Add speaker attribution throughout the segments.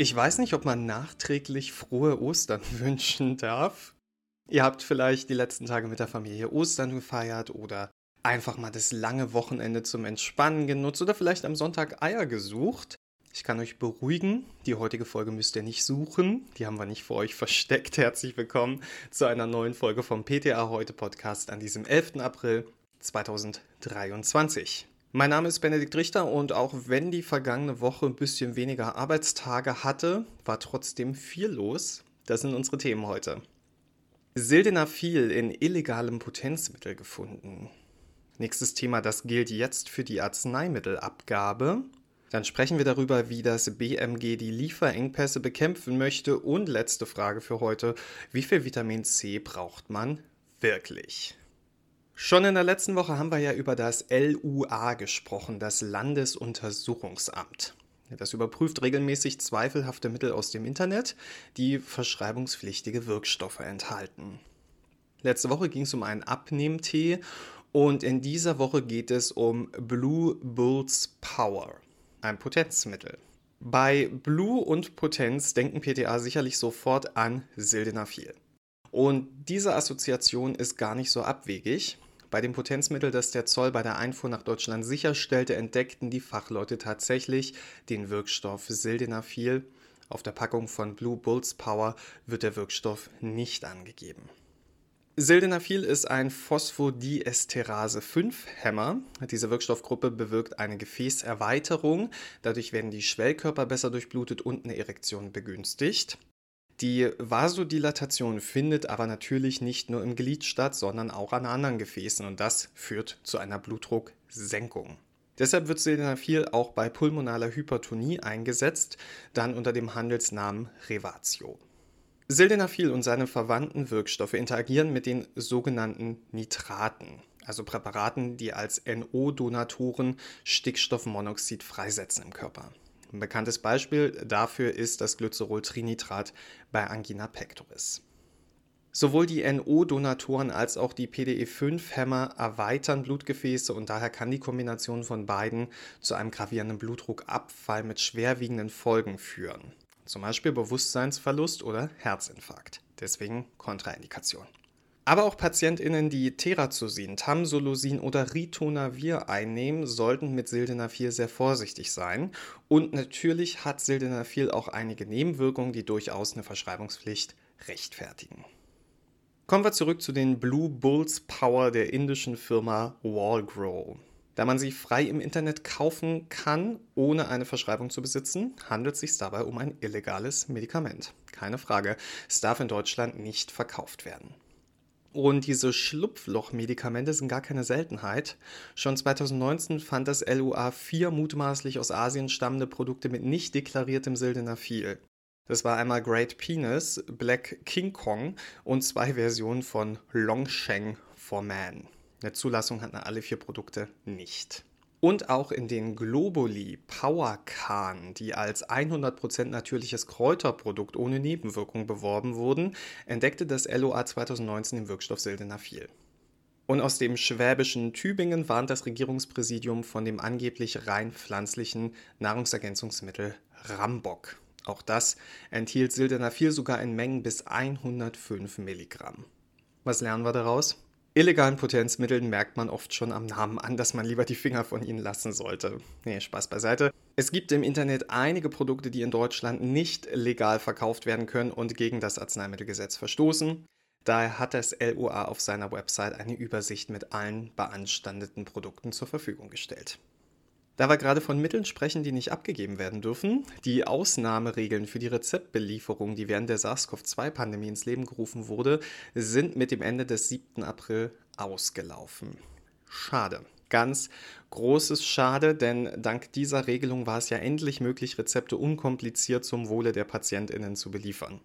Speaker 1: Ich weiß nicht, ob man nachträglich frohe Ostern wünschen darf. Ihr habt vielleicht die letzten Tage mit der Familie Ostern gefeiert oder einfach mal das lange Wochenende zum Entspannen genutzt oder vielleicht am Sonntag Eier gesucht. Ich kann euch beruhigen, die heutige Folge müsst ihr nicht suchen, die haben wir nicht vor euch versteckt. Herzlich willkommen zu einer neuen Folge vom PTA Heute Podcast an diesem 11. April 2023. Mein Name ist Benedikt Richter und auch wenn die vergangene Woche ein bisschen weniger Arbeitstage hatte, war trotzdem viel los. Das sind unsere Themen heute. Sildenafil in illegalem Potenzmittel gefunden. Nächstes Thema, das gilt jetzt für die Arzneimittelabgabe. Dann sprechen wir darüber, wie das BMG die Lieferengpässe bekämpfen möchte. Und letzte Frage für heute, wie viel Vitamin C braucht man wirklich? Schon in der letzten Woche haben wir ja über das LUA gesprochen, das Landesuntersuchungsamt. Das überprüft regelmäßig zweifelhafte Mittel aus dem Internet, die verschreibungspflichtige Wirkstoffe enthalten. Letzte Woche ging es um einen Abnehmtee und in dieser Woche geht es um Blue Bulls Power, ein Potenzmittel. Bei Blue und Potenz denken PTA sicherlich sofort an Sildenafil. Und diese Assoziation ist gar nicht so abwegig, bei dem Potenzmittel, das der Zoll bei der Einfuhr nach Deutschland sicherstellte, entdeckten die Fachleute tatsächlich den Wirkstoff Sildenafil. Auf der Packung von Blue Bulls Power wird der Wirkstoff nicht angegeben. Sildenafil ist ein Phosphodiesterase-5-Hämmer. Diese Wirkstoffgruppe bewirkt eine Gefäßerweiterung. Dadurch werden die Schwellkörper besser durchblutet und eine Erektion begünstigt. Die Vasodilatation findet aber natürlich nicht nur im Glied statt, sondern auch an anderen Gefäßen und das führt zu einer Blutdrucksenkung. Deshalb wird Sildenafil auch bei pulmonaler Hypertonie eingesetzt, dann unter dem Handelsnamen Revatio. Sildenafil und seine verwandten Wirkstoffe interagieren mit den sogenannten Nitraten, also Präparaten, die als NO-Donatoren Stickstoffmonoxid freisetzen im Körper. Ein bekanntes Beispiel dafür ist das Glycerol-Trinitrat bei Angina pectoris. Sowohl die NO-Donatoren als auch die PDE5-Hämmer erweitern Blutgefäße und daher kann die Kombination von beiden zu einem gravierenden Blutdruckabfall mit schwerwiegenden Folgen führen. Zum Beispiel Bewusstseinsverlust oder Herzinfarkt. Deswegen Kontraindikation. Aber auch PatientInnen, die Terazosin, Tamsulosin oder Ritonavir einnehmen, sollten mit Sildenafil sehr vorsichtig sein. Und natürlich hat Sildenafil auch einige Nebenwirkungen, die durchaus eine Verschreibungspflicht rechtfertigen. Kommen wir zurück zu den Blue Bulls Power der indischen Firma Wallgrow. Da man sie frei im Internet kaufen kann, ohne eine Verschreibung zu besitzen, handelt es sich dabei um ein illegales Medikament. Keine Frage, es darf in Deutschland nicht verkauft werden. Und diese Schlupfloch-Medikamente sind gar keine Seltenheit. Schon 2019 fand das LUA vier mutmaßlich aus Asien stammende Produkte mit nicht deklariertem Sildenafil. Das war einmal Great Penis, Black King Kong und zwei Versionen von Longsheng for Man. Eine Zulassung hatten alle vier Produkte nicht. Und auch in den Globuli Powercan, die als 100% natürliches Kräuterprodukt ohne Nebenwirkung beworben wurden, entdeckte das LOA 2019 den Wirkstoff Sildenafil. Und aus dem schwäbischen Tübingen warnt das Regierungspräsidium von dem angeblich rein pflanzlichen Nahrungsergänzungsmittel Rambock. Auch das enthielt Sildenafil sogar in Mengen bis 105 Milligramm. Was lernen wir daraus? Illegalen Potenzmitteln merkt man oft schon am Namen an, dass man lieber die Finger von ihnen lassen sollte. Nee, Spaß beiseite. Es gibt im Internet einige Produkte, die in Deutschland nicht legal verkauft werden können und gegen das Arzneimittelgesetz verstoßen. Daher hat das LUA auf seiner Website eine Übersicht mit allen beanstandeten Produkten zur Verfügung gestellt. Da wir gerade von Mitteln sprechen, die nicht abgegeben werden dürfen, die Ausnahmeregeln für die Rezeptbelieferung, die während der SARS-CoV-2-Pandemie ins Leben gerufen wurde, sind mit dem Ende des 7. April ausgelaufen. Schade. Ganz großes Schade, denn dank dieser Regelung war es ja endlich möglich, Rezepte unkompliziert zum Wohle der Patientinnen zu beliefern.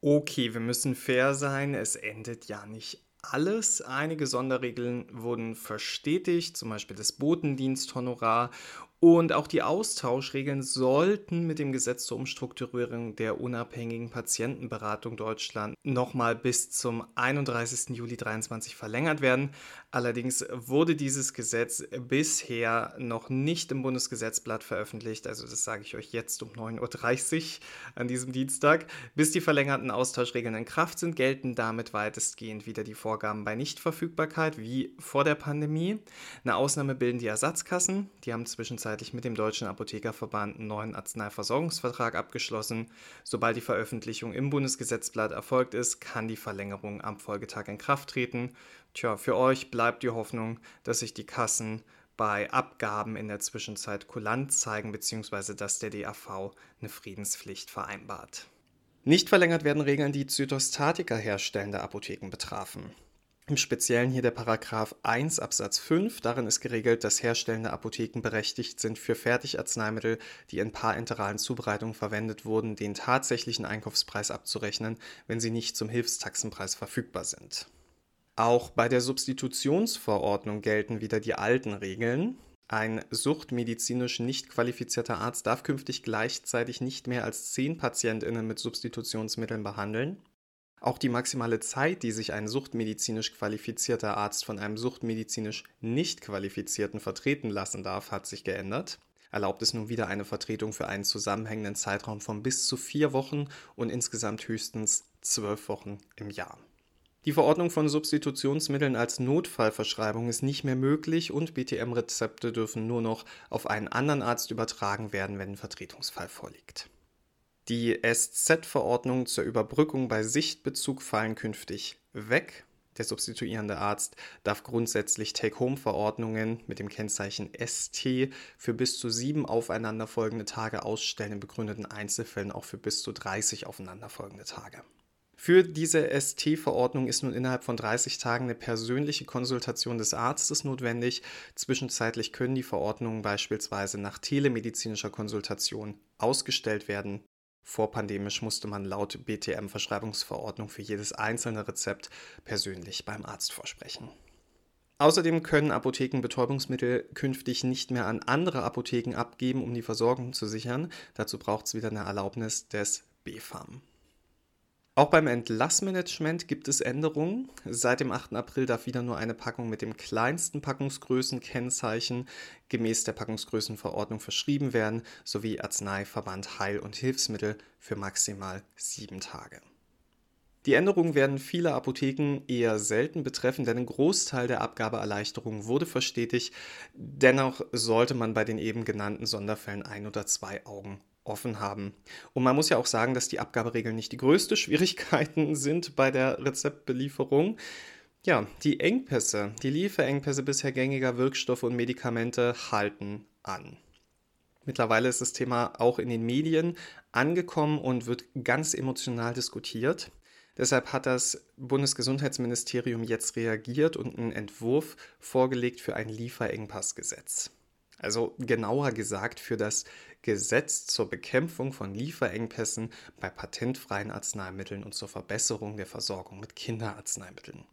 Speaker 1: Okay, wir müssen fair sein, es endet ja nicht alles. Einige Sonderregeln wurden verstetigt, zum Beispiel das Botendiensthonorar Und auch die Austauschregeln sollten mit dem Gesetz zur Umstrukturierung der unabhängigen Patientenberatung Deutschland nochmal bis zum 31. Juli 2023 verlängert werden. Allerdings wurde dieses Gesetz bisher noch nicht im Bundesgesetzblatt veröffentlicht. Also das sage ich euch jetzt um 9.30 Uhr an diesem Dienstag. Bis die verlängerten Austauschregeln in Kraft sind, gelten damit weitestgehend wieder die Vorgaben bei Nichtverfügbarkeit wie vor der Pandemie. Eine Ausnahme bilden die Ersatzkassen. Die haben zwischenzeitlich gleichzeitig mit dem Deutschen Apothekerverband einen neuen Arzneiversorgungsvertrag abgeschlossen. Sobald die Veröffentlichung im Bundesgesetzblatt erfolgt ist, kann die Verlängerung am Folgetag in Kraft treten. Tja, für euch bleibt die Hoffnung, dass sich die Kassen bei Abgaben in der Zwischenzeit kulant zeigen, beziehungsweise dass der DAV eine Friedenspflicht vereinbart. Nicht verlängert werden Regeln, die Zytostatika herstellende Apotheken betrafen. Im Speziellen hier der Paragraph 1 Absatz 5. Darin ist geregelt, dass herstellende Apotheken berechtigt sind, für Fertigarzneimittel, die in parenteralen Zubereitungen verwendet wurden, den tatsächlichen Einkaufspreis abzurechnen, wenn sie nicht zum Hilfstaxenpreis verfügbar sind. Auch bei der Substitutionsverordnung gelten wieder die alten Regeln. Ein suchtmedizinisch nicht qualifizierter Arzt darf künftig gleichzeitig nicht mehr als zehn PatientInnen mit Substitutionsmitteln behandeln. Auch die maximale Zeit, die sich ein suchtmedizinisch qualifizierter Arzt von einem suchtmedizinisch nicht qualifizierten vertreten lassen darf, hat sich geändert. Erlaubt es nun wieder eine Vertretung für einen zusammenhängenden Zeitraum von bis zu vier Wochen und insgesamt höchstens zwölf Wochen im Jahr. Die Verordnung von Substitutionsmitteln als Notfallverschreibung ist nicht mehr möglich und BTM-Rezepte dürfen nur noch auf einen anderen Arzt übertragen werden, wenn ein Vertretungsfall vorliegt. Die SZ-Verordnungen zur Überbrückung bei Sichtbezug fallen künftig weg. Der substituierende Arzt darf grundsätzlich Take-Home-Verordnungen mit dem Kennzeichen ST für bis zu sieben aufeinanderfolgende Tage ausstellen, in begründeten Einzelfällen auch für bis zu 30 aufeinanderfolgende Tage. Für diese ST-Verordnung ist nun innerhalb von 30 Tagen eine persönliche Konsultation des Arztes notwendig. Zwischenzeitlich können die Verordnungen beispielsweise nach telemedizinischer Konsultation ausgestellt werden. Vorpandemisch musste man laut BTM-Verschreibungsverordnung für jedes einzelne Rezept persönlich beim Arzt vorsprechen. Außerdem können Apotheken Betäubungsmittel künftig nicht mehr an andere Apotheken abgeben, um die Versorgung zu sichern. Dazu braucht es wieder eine Erlaubnis des BfArM. Auch beim Entlassmanagement gibt es Änderungen. Seit dem 8. April darf wieder nur eine Packung mit dem kleinsten Packungsgrößenkennzeichen gemäß der Packungsgrößenverordnung verschrieben werden, sowie Arzneiverband Heil- und Hilfsmittel für maximal sieben Tage. Die Änderungen werden viele Apotheken eher selten betreffen, denn ein Großteil der Abgabeerleichterungen wurde verstetigt. Dennoch sollte man bei den eben genannten Sonderfällen ein oder zwei Augen offen haben. Und man muss ja auch sagen, dass die Abgaberegeln nicht die größte Schwierigkeiten sind bei der Rezeptbelieferung. Ja, die Engpässe, die Lieferengpässe bisher gängiger Wirkstoffe und Medikamente halten an. Mittlerweile ist das Thema auch in den Medien angekommen und wird ganz emotional diskutiert. Deshalb hat das Bundesgesundheitsministerium jetzt reagiert und einen Entwurf vorgelegt für ein Lieferengpassgesetz. Also genauer gesagt für das Gesetz zur Bekämpfung von Lieferengpässen bei patentfreien Arzneimitteln und zur Verbesserung der Versorgung mit Kinderarzneimitteln.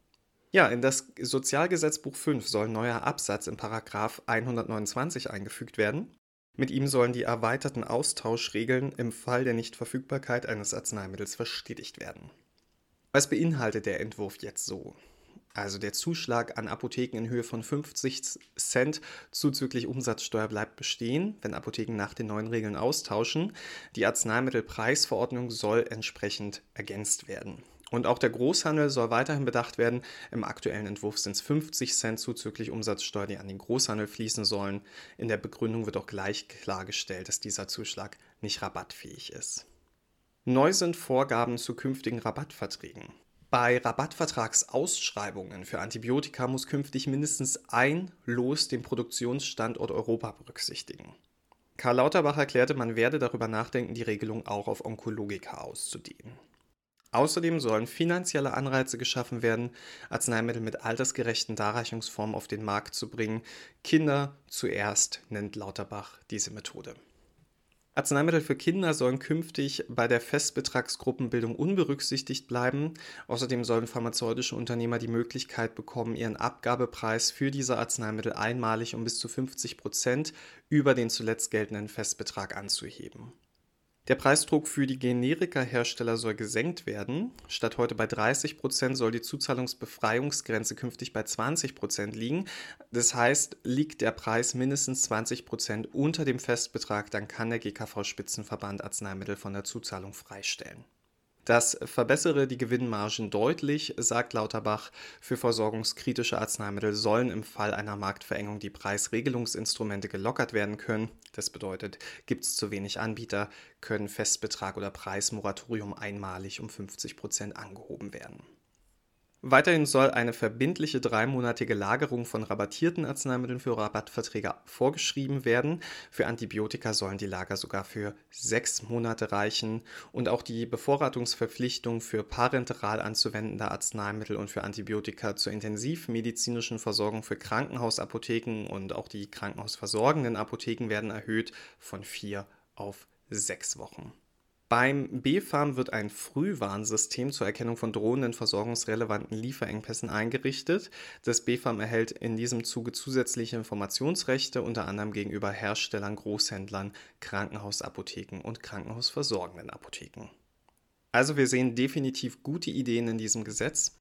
Speaker 1: Ja, in das Sozialgesetzbuch 5 soll ein neuer Absatz in Paragraf 129 eingefügt werden. Mit ihm sollen die erweiterten Austauschregeln im Fall der Nichtverfügbarkeit eines Arzneimittels verstetigt werden. Was beinhaltet der Entwurf jetzt so? Also der Zuschlag an Apotheken in Höhe von 50 Cent zuzüglich Umsatzsteuer bleibt bestehen, wenn Apotheken nach den neuen Regeln austauschen. Die Arzneimittelpreisverordnung soll entsprechend ergänzt werden. Und auch der Großhandel soll weiterhin bedacht werden. Im aktuellen Entwurf sind es 50 Cent zuzüglich Umsatzsteuer, die an den Großhandel fließen sollen. In der Begründung wird auch gleich klargestellt, dass dieser Zuschlag nicht rabattfähig ist. Neu sind Vorgaben zu künftigen Rabattverträgen. Bei Rabattvertragsausschreibungen für Antibiotika muss künftig mindestens ein Los den Produktionsstandort Europa berücksichtigen. Karl Lauterbach erklärte, man werde darüber nachdenken, die Regelung auch auf Onkologika auszudehnen. Außerdem sollen finanzielle Anreize geschaffen werden, Arzneimittel mit altersgerechten Darreichungsformen auf den Markt zu bringen. Kinder zuerst nennt Lauterbach diese Methode. Arzneimittel für Kinder sollen künftig bei der Festbetragsgruppenbildung unberücksichtigt bleiben. Außerdem sollen pharmazeutische Unternehmer die Möglichkeit bekommen, ihren Abgabepreis für diese Arzneimittel einmalig um bis zu 50 Prozent über den zuletzt geltenden Festbetrag anzuheben. Der Preisdruck für die Generika-Hersteller soll gesenkt werden. Statt heute bei 30 Prozent soll die Zuzahlungsbefreiungsgrenze künftig bei 20 Prozent liegen. Das heißt, liegt der Preis mindestens 20 Prozent unter dem Festbetrag, dann kann der GKV-Spitzenverband Arzneimittel von der Zuzahlung freistellen. Das verbessere die Gewinnmargen deutlich, sagt Lauterbach. Für versorgungskritische Arzneimittel sollen im Fall einer Marktverengung die Preisregelungsinstrumente gelockert werden können. Das bedeutet, gibt es zu wenig Anbieter, können Festbetrag oder Preismoratorium einmalig um 50 Prozent angehoben werden. Weiterhin soll eine verbindliche dreimonatige Lagerung von rabattierten Arzneimitteln für Rabattverträge vorgeschrieben werden. Für Antibiotika sollen die Lager sogar für sechs Monate reichen. Und auch die Bevorratungsverpflichtung für parenteral anzuwendende Arzneimittel und für Antibiotika zur intensivmedizinischen Versorgung für Krankenhausapotheken und auch die krankenhausversorgenden Apotheken werden erhöht von vier auf sechs Wochen. Beim BfArM wird ein Frühwarnsystem zur Erkennung von drohenden versorgungsrelevanten Lieferengpässen eingerichtet. Das BfArM erhält in diesem Zuge zusätzliche Informationsrechte, unter anderem gegenüber Herstellern, Großhändlern, Krankenhausapotheken und krankenhausversorgenden Apotheken. Also wir sehen definitiv gute Ideen in diesem Gesetz.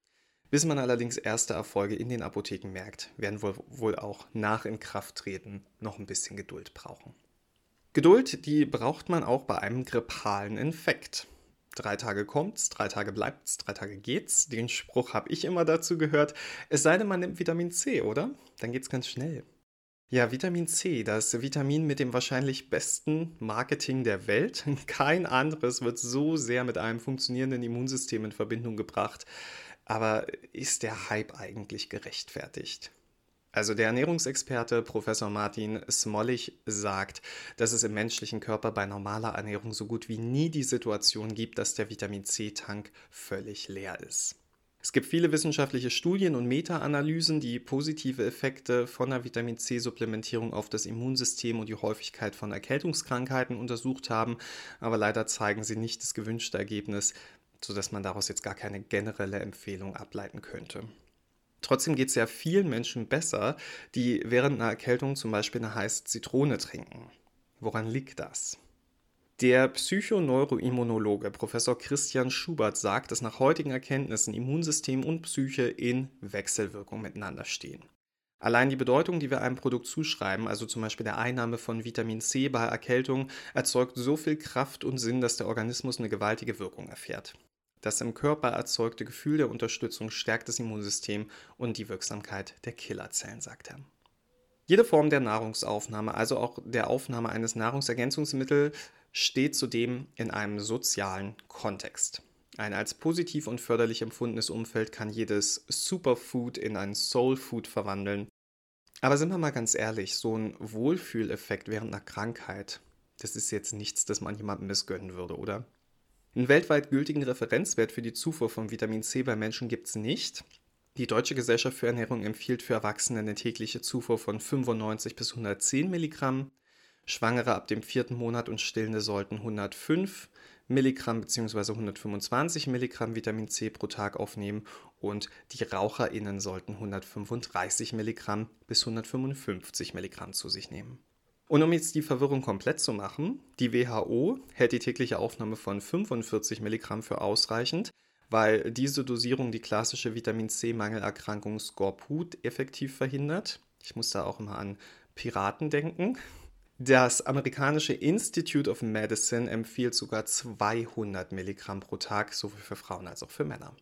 Speaker 1: Bis man allerdings erste Erfolge in den Apotheken merkt, werden wir wohl auch nach Inkrafttreten noch ein bisschen Geduld brauchen. Geduld, die braucht man auch bei einem grippalen Infekt. Drei Tage kommt's, drei Tage bleibt's, drei Tage geht's. Den Spruch habe ich immer dazu gehört. Es sei denn, man nimmt Vitamin C, oder? Dann geht's ganz schnell. Ja, Vitamin C, das Vitamin mit dem wahrscheinlich besten Marketing der Welt. Kein anderes wird so sehr mit einem funktionierenden Immunsystem in Verbindung gebracht. Aber ist der Hype eigentlich gerechtfertigt? Also der Ernährungsexperte Professor Martin Smollig sagt, dass es im menschlichen Körper bei normaler Ernährung so gut wie nie die Situation gibt, dass der Vitamin C-Tank völlig leer ist. Es gibt viele wissenschaftliche Studien und Meta-Analysen, die positive Effekte von der Vitamin C-Supplementierung auf das Immunsystem und die Häufigkeit von Erkältungskrankheiten untersucht haben, aber leider zeigen sie nicht das gewünschte Ergebnis, sodass man daraus jetzt gar keine generelle Empfehlung ableiten könnte. Trotzdem geht es ja vielen Menschen besser, die während einer Erkältung zum Beispiel eine heiße Zitrone trinken. Woran liegt das? Der Psychoneuroimmunologe Professor Christian Schubert sagt, dass nach heutigen Erkenntnissen Immunsystem und Psyche in Wechselwirkung miteinander stehen. Allein die Bedeutung, die wir einem Produkt zuschreiben, also zum Beispiel der Einnahme von Vitamin C bei Erkältung, erzeugt so viel Kraft und Sinn, dass der Organismus eine gewaltige Wirkung erfährt. Das im Körper erzeugte Gefühl der Unterstützung stärkt das Immunsystem und die Wirksamkeit der Killerzellen, sagt er. Jede Form der Nahrungsaufnahme, also auch der Aufnahme eines Nahrungsergänzungsmittels, steht zudem in einem sozialen Kontext. Ein als positiv und förderlich empfundenes Umfeld kann jedes Superfood in ein Soulfood verwandeln. Aber sind wir mal ganz ehrlich, so ein Wohlfühleffekt während einer Krankheit, das ist jetzt nichts, das man jemandem missgönnen würde, oder? Einen weltweit gültigen Referenzwert für die Zufuhr von Vitamin C bei Menschen gibt es nicht. Die Deutsche Gesellschaft für Ernährung empfiehlt für Erwachsene eine tägliche Zufuhr von 95 bis 110 Milligramm. Schwangere ab dem vierten Monat und Stillende sollten 105 Milligramm bzw. 125 Milligramm Vitamin C pro Tag aufnehmen und die RaucherInnen sollten 135 Milligramm bis 155 Milligramm zu sich nehmen. Und um jetzt die Verwirrung komplett zu machen, die WHO hält die tägliche Aufnahme von 45 Milligramm für ausreichend, weil diese Dosierung die klassische Vitamin C-Mangelerkrankung Skorbut effektiv verhindert. Ich muss da auch immer an Piraten denken. Das amerikanische Institute of Medicine empfiehlt sogar 200 Milligramm pro Tag, sowohl für Frauen als auch für Männer.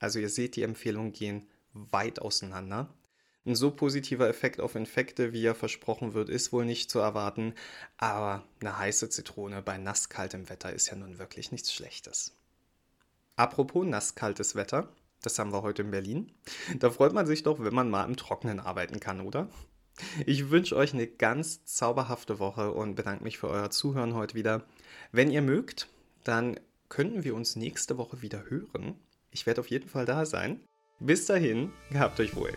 Speaker 1: Also ihr seht, die Empfehlungen gehen weit auseinander. Ein so positiver Effekt auf Infekte, wie er versprochen wird, ist wohl nicht zu erwarten, aber eine heiße Zitrone bei nasskaltem Wetter ist ja nun wirklich nichts Schlechtes. Apropos nasskaltes Wetter, das haben wir heute in Berlin. Da freut man sich doch, wenn man mal im Trockenen arbeiten kann, oder? Ich wünsche euch eine ganz zauberhafte Woche und bedanke mich für euer Zuhören heute wieder. Wenn ihr mögt, dann könnten wir uns nächste Woche wieder hören. Ich werde auf jeden Fall da sein. Bis dahin, gehabt euch wohl.